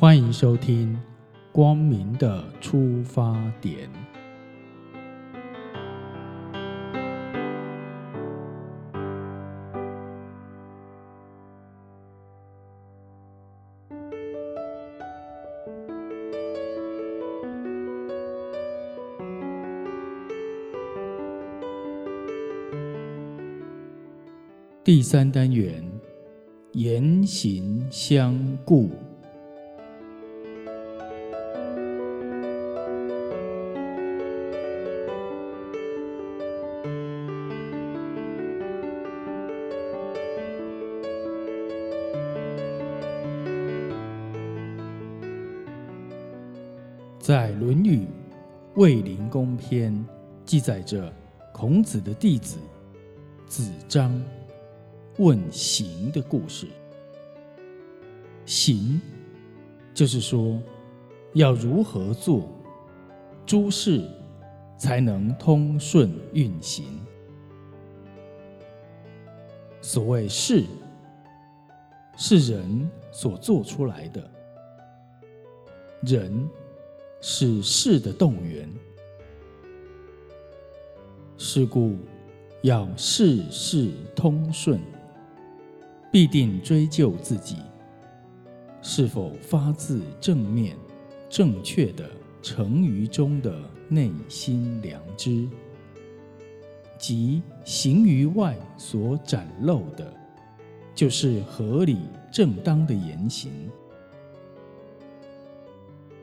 欢迎收听《光明的出发点》。第三单元：言行相顾。在《论语·卫灵公篇》记载着孔子的弟子子张问行的故事。行，就是说要如何做，诸事才能通顺运行。所谓事，是人所做出来的，人。是事的动员，是故要事事通顺，必定追究自己是否发自正面、正确的成于中的内心良知，即行于外所展露的，就是合理正当的言行。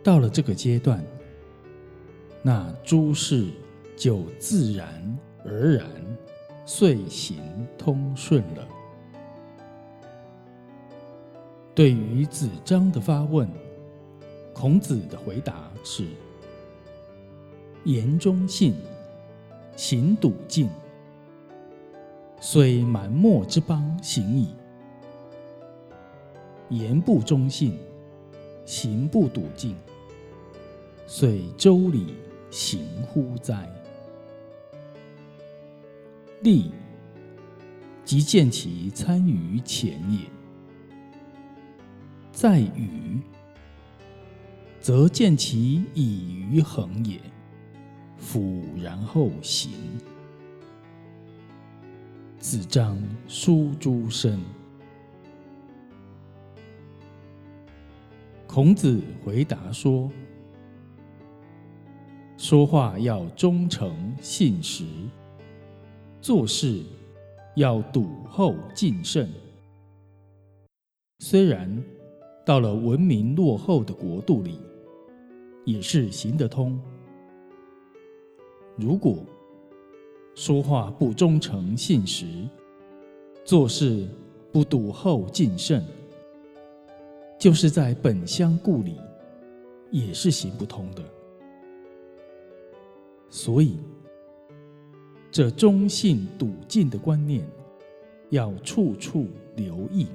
到了这个阶段，那诸事就自然而然遂行通顺了。对于子张的发问，孔子的回答是：言中信，行笃敬，虽蛮貊之邦行矣；言不忠信，行不笃敬。遂周礼行乎哉？利，即见其参于前也；在与，则见其以于恒也。夫然后行。子张书诸生。孔子回答说。说话要忠诚信实，做事要笃厚谨慎。虽然到了文明落后的国度里，也是行得通。如果说话不忠诚信实，做事不笃厚谨慎，就是在本乡故里，也是行不通的。所以，这忠信笃敬的观念，要处处留意，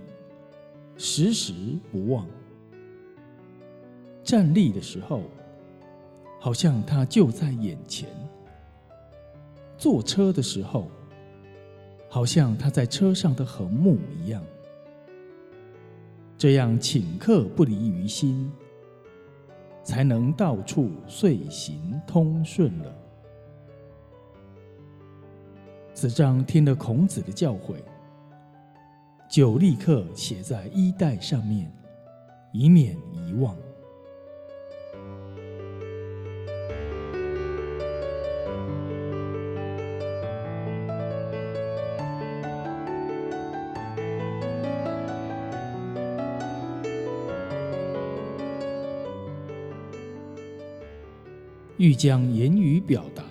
时时不忘。站立的时候，好像他就在眼前；坐车的时候，好像他在车上的横木一样。这样请客不离于心，才能到处遂行通顺了。子张听了孔子的教诲，就立刻写在衣带上面，以免遗忘。欲将言语表达。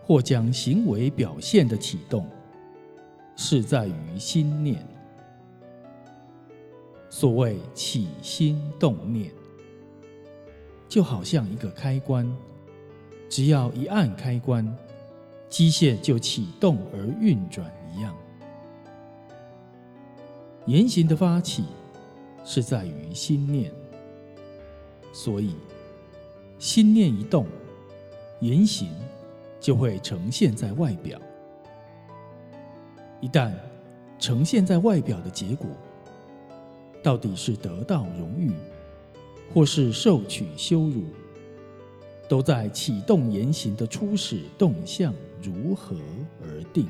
或将行为表现的启动，是在于心念。所谓起心动念，就好像一个开关，只要一按开关，机械就启动而运转一样。言行的发起，是在于心念。所以，心念一动，言行。就会呈现在外表。一旦呈现在外表的结果，到底是得到荣誉，或是受取羞辱，都在启动言行的初始动向如何而定。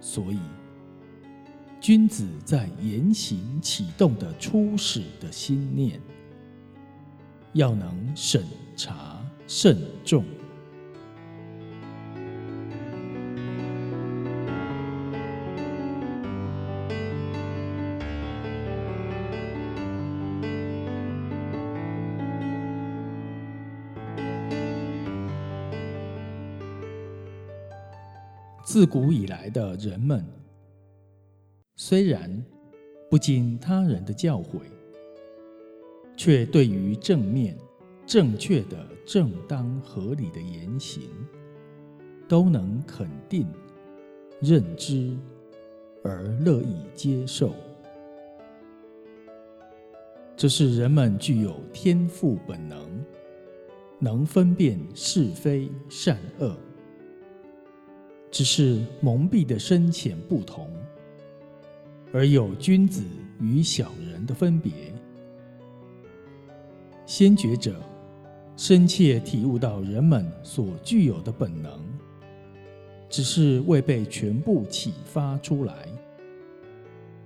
所以，君子在言行启动的初始的心念，要能审查慎重。自古以来的人们，虽然不经他人的教诲，却对于正面、正确的、正当、合理的言行，都能肯定、认知而乐意接受。这是人们具有天赋本能，能分辨是非善恶。只是蒙蔽的深浅不同，而有君子与小人的分别。先觉者深切体悟到人们所具有的本能，只是未被全部启发出来，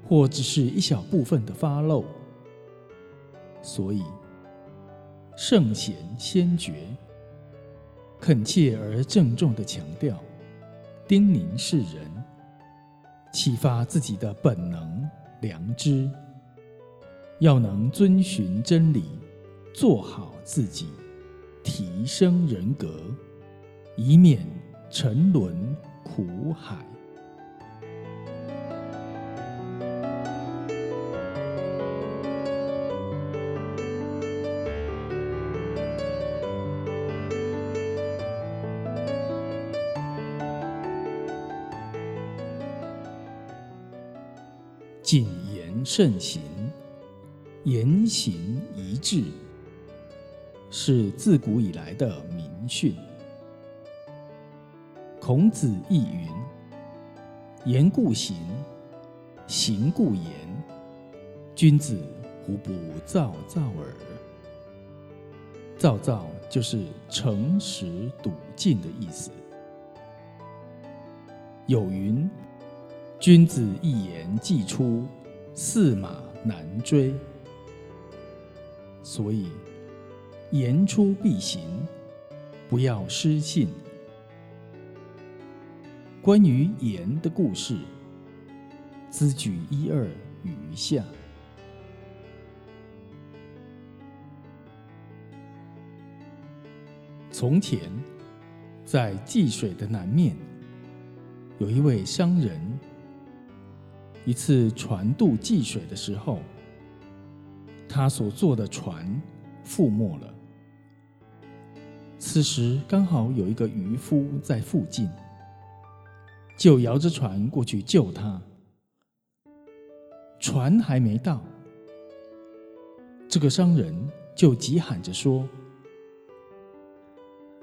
或只是一小部分的发漏，所以圣贤先觉恳切而郑重的强调。叮咛世人，启发自己的本能良知，要能遵循真理，做好自己，提升人格，以免沉沦苦海。谨言慎行，言行一致，是自古以来的名训。孔子亦云：“言故行，行故言。君子无不躁躁耳。”躁躁就是诚实笃敬的意思。有云。君子一言既出，驷马难追。所以言出必行，不要失信。关于言的故事，兹举一二余下。从前，在济水的南面，有一位商人。一次船渡济水的时候，他所坐的船覆没了。此时刚好有一个渔夫在附近，就摇着船过去救他。船还没到，这个商人就急喊着说：“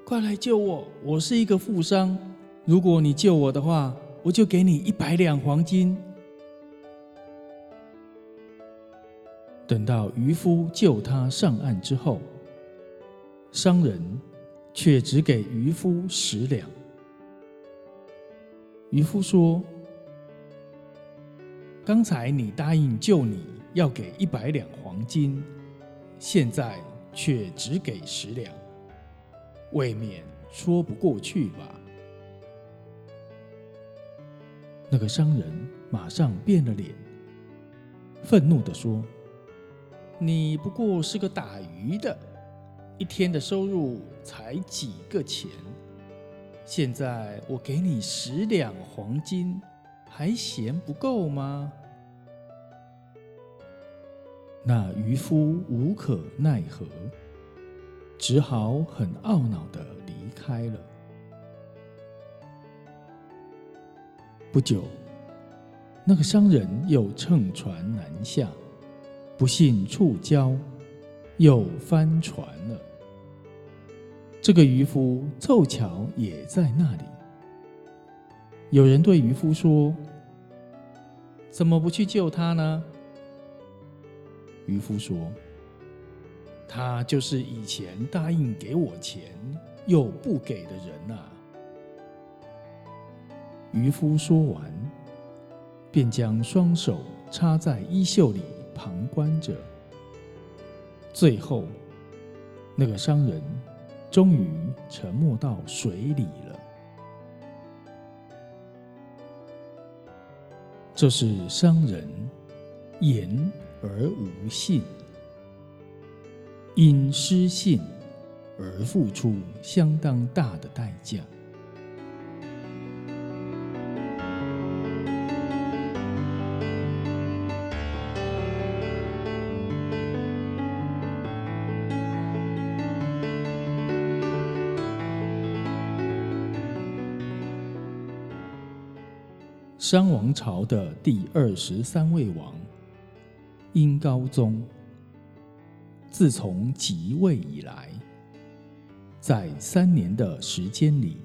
快来救我！我是一个富商，如果你救我的话，我就给你一百两黄金。”等到渔夫救他上岸之后，商人却只给渔夫十两。渔夫说：“刚才你答应救你要给一百两黄金，现在却只给十两，未免说不过去吧？”那个商人马上变了脸，愤怒的说。你不过是个打鱼的，一天的收入才几个钱。现在我给你十两黄金，还嫌不够吗？那渔夫无可奈何，只好很懊恼的离开了。不久，那个商人又乘船南下。不幸触礁，又翻船了。这个渔夫凑巧也在那里。有人对渔夫说：“怎么不去救他呢？”渔夫说：“他就是以前答应给我钱又不给的人呐。”渔夫说完，便将双手插在衣袖里旁观着。最后，那个商人终于沉没到水里了。这是商人言而无信，因失信而付出相当大的代价。商王朝的第二十三位王殷高宗，自从即位以来，在三年的时间里，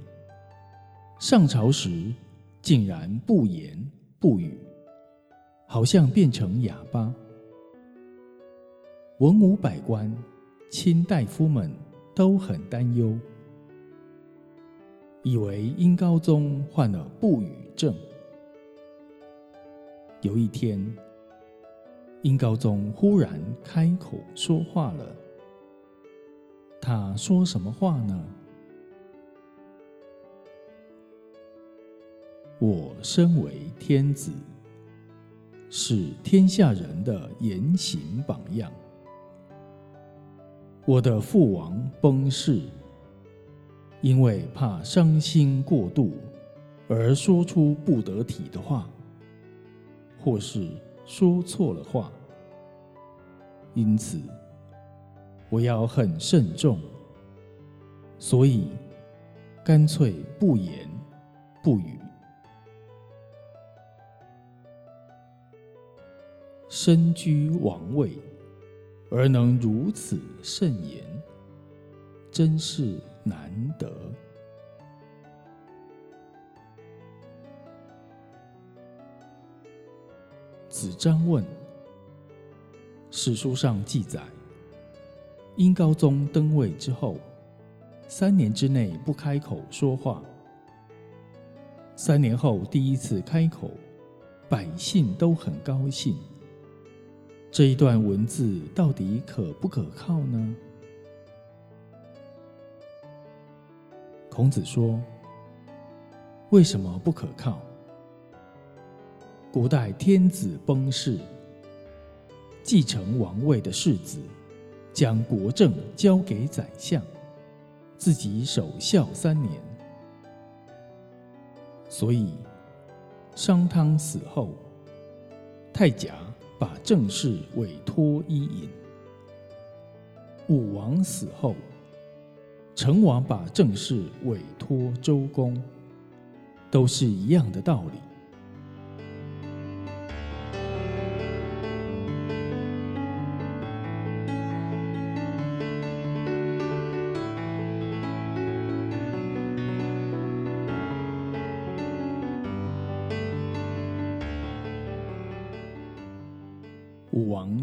上朝时竟然不言不语，好像变成哑巴。文武百官、卿大夫们都很担忧，以为殷高宗患了不语症。有一天，殷高宗忽然开口说话了。他说什么话呢？我身为天子，是天下人的言行榜样。我的父王崩逝，因为怕伤心过度，而说出不得体的话。或是说错了话，因此我要很慎重，所以干脆不言不语。身居王位而能如此慎言，真是难得。子张问：史书上记载，殷高宗登位之后，三年之内不开口说话。三年后第一次开口，百姓都很高兴。这一段文字到底可不可靠呢？孔子说：“为什么不可靠？”古代天子崩逝，继承王位的世子将国政交给宰相，自己守孝三年。所以，商汤死后，太甲把政事委托伊尹；武王死后，成王把政事委托周公，都是一样的道理。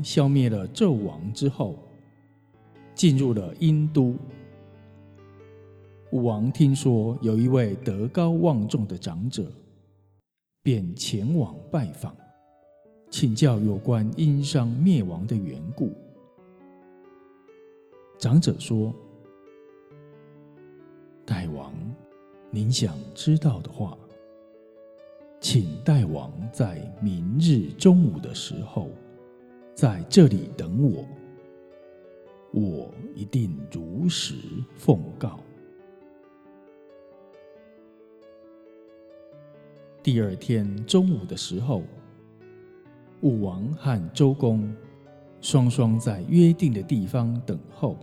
消灭了纣王之后，进入了殷都。武王听说有一位德高望重的长者，便前往拜访，请教有关殷商灭亡的缘故。长者说：“大王，您想知道的话，请大王在明日中午的时候。”在这里等我，我一定如实奉告。第二天中午的时候，武王和周公双双在约定的地方等候。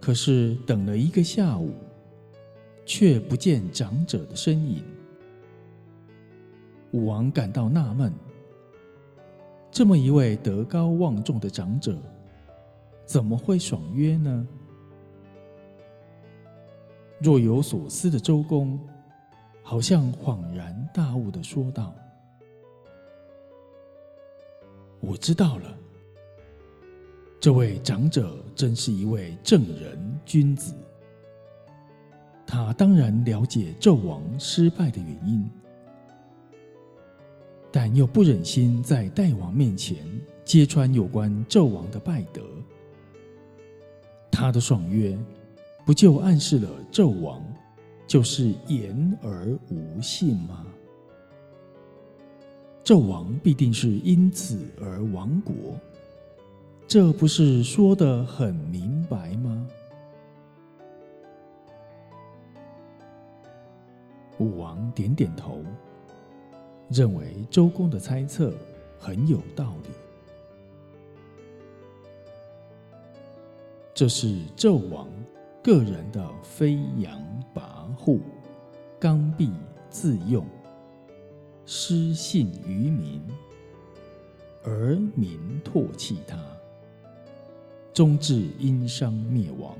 可是等了一个下午，却不见长者的身影。武王感到纳闷。这么一位德高望重的长者，怎么会爽约呢？若有所思的周公，好像恍然大悟的说道：“我知道了，这位长者真是一位正人君子。他当然了解纣王失败的原因，但又不忍心在代王面前揭穿有关纣王的败德。他的爽约，不就暗示了纣王就是言而无信吗？纣王必定是因此而亡国，这不是说得很明白吗？武王点点头，认为周公的猜测很有道理。这是纣王个人的飞扬跋扈、刚愎自用、失信于民，而民唾弃他，终至殷商灭亡。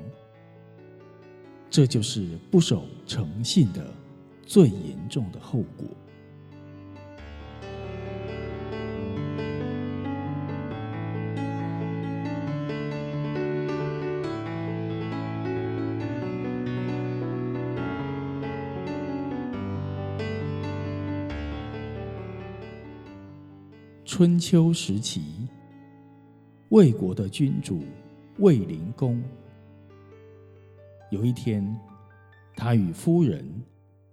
这就是不守诚信的。最严重的后果。春秋时期，魏国的君主魏灵公，有一天，他与夫人。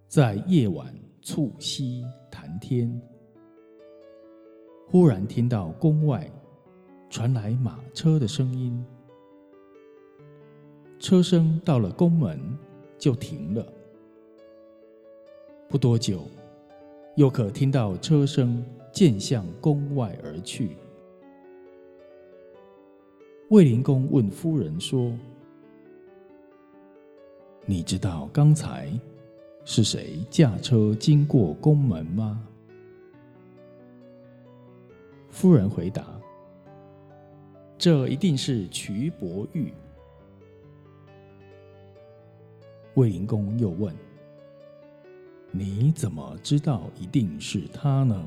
在夜晚促膝谈天，忽然听到宫外传来马车的声音。车声到了宫门就停了，不多久，又可听到车声渐向宫外而去。卫灵公问夫人说：“你知道刚才？”是谁驾车经过宫门吗？夫人回答：“这一定是瞿伯玉。”魏灵公又问：“你怎么知道一定是他呢？”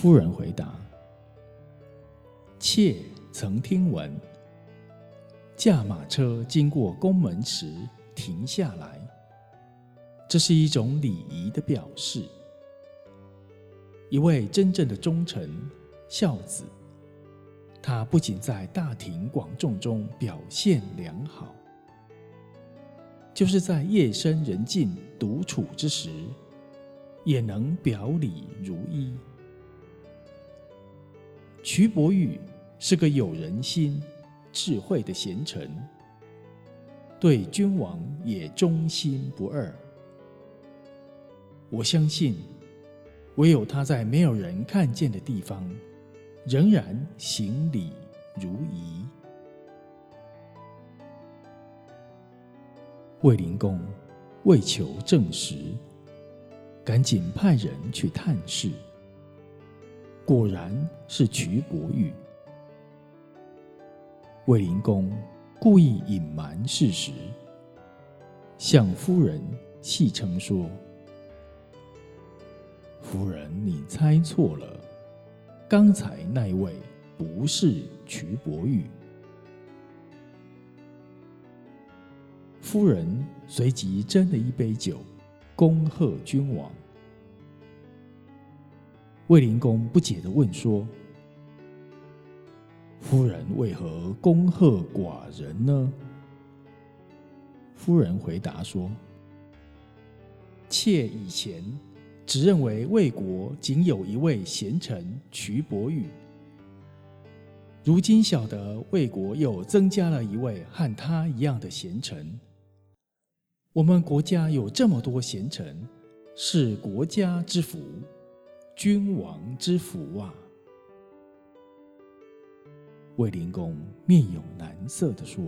夫人回答：“妾曾听闻。”驾马车经过宫门时停下来，这是一种礼仪的表示。一位真正的忠臣孝子，他不仅在大庭广众中表现良好，就是在夜深人静独处之时，也能表里如一。瞿伯玉是个有人心。智慧的贤臣，对君王也忠心不二。我相信，唯有他在没有人看见的地方，仍然行礼如仪。卫灵公为求证实，赶紧派人去探视，果然是瞿伯玉。卫灵公故意隐瞒事实，向夫人戏称说：“夫人，你猜错了，刚才那位不是瞿伯玉。”夫人随即斟了一杯酒，恭贺君王。卫灵公不解的问说。夫人为何恭贺寡人呢？夫人回答说：“妾以前只认为魏国仅有一位贤臣瞿伯玉，如今晓得魏国又增加了一位和他一样的贤臣。我们国家有这么多贤臣，是国家之福，君王之福啊！”卫灵公面有难色的说：“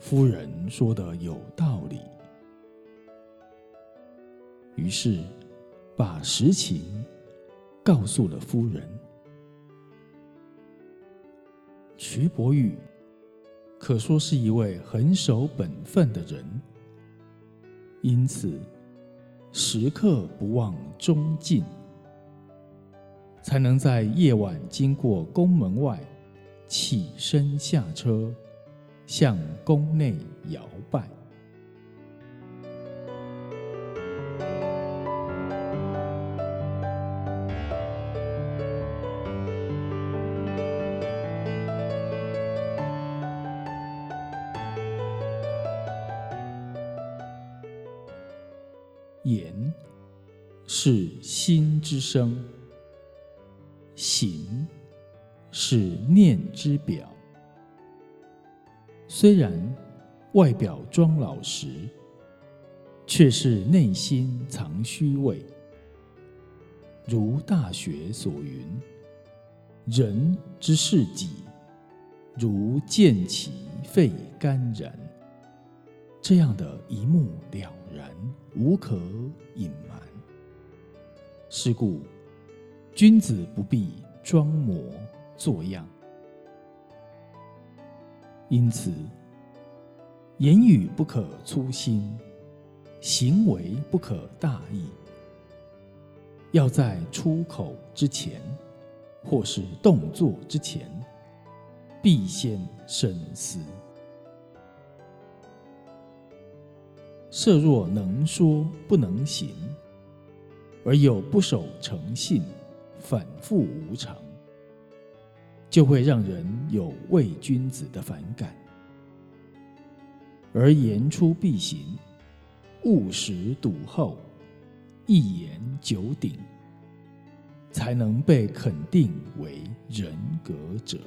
夫人说的有道理。”于是把实情告诉了夫人。徐伯玉可说是一位很守本分的人，因此时刻不忘忠敬。才能在夜晚经过宫门外，起身下车，向宫内摇拜。是心之声，行是念之表。虽然外表装老实，却是内心藏虚伪。如《大学》所云：“人之视己，如见其肺肝然。”这样的一目了然，无可隐瞒。是故，君子不必装模作样。因此，言语不可粗心，行为不可大意。要在出口之前，或是动作之前，必先深思。设若能说不能行，而又不守诚信，反复无常，就会让人有伪君子的反感；而言出必行，务实笃厚，一言九鼎，才能被肯定为人格者。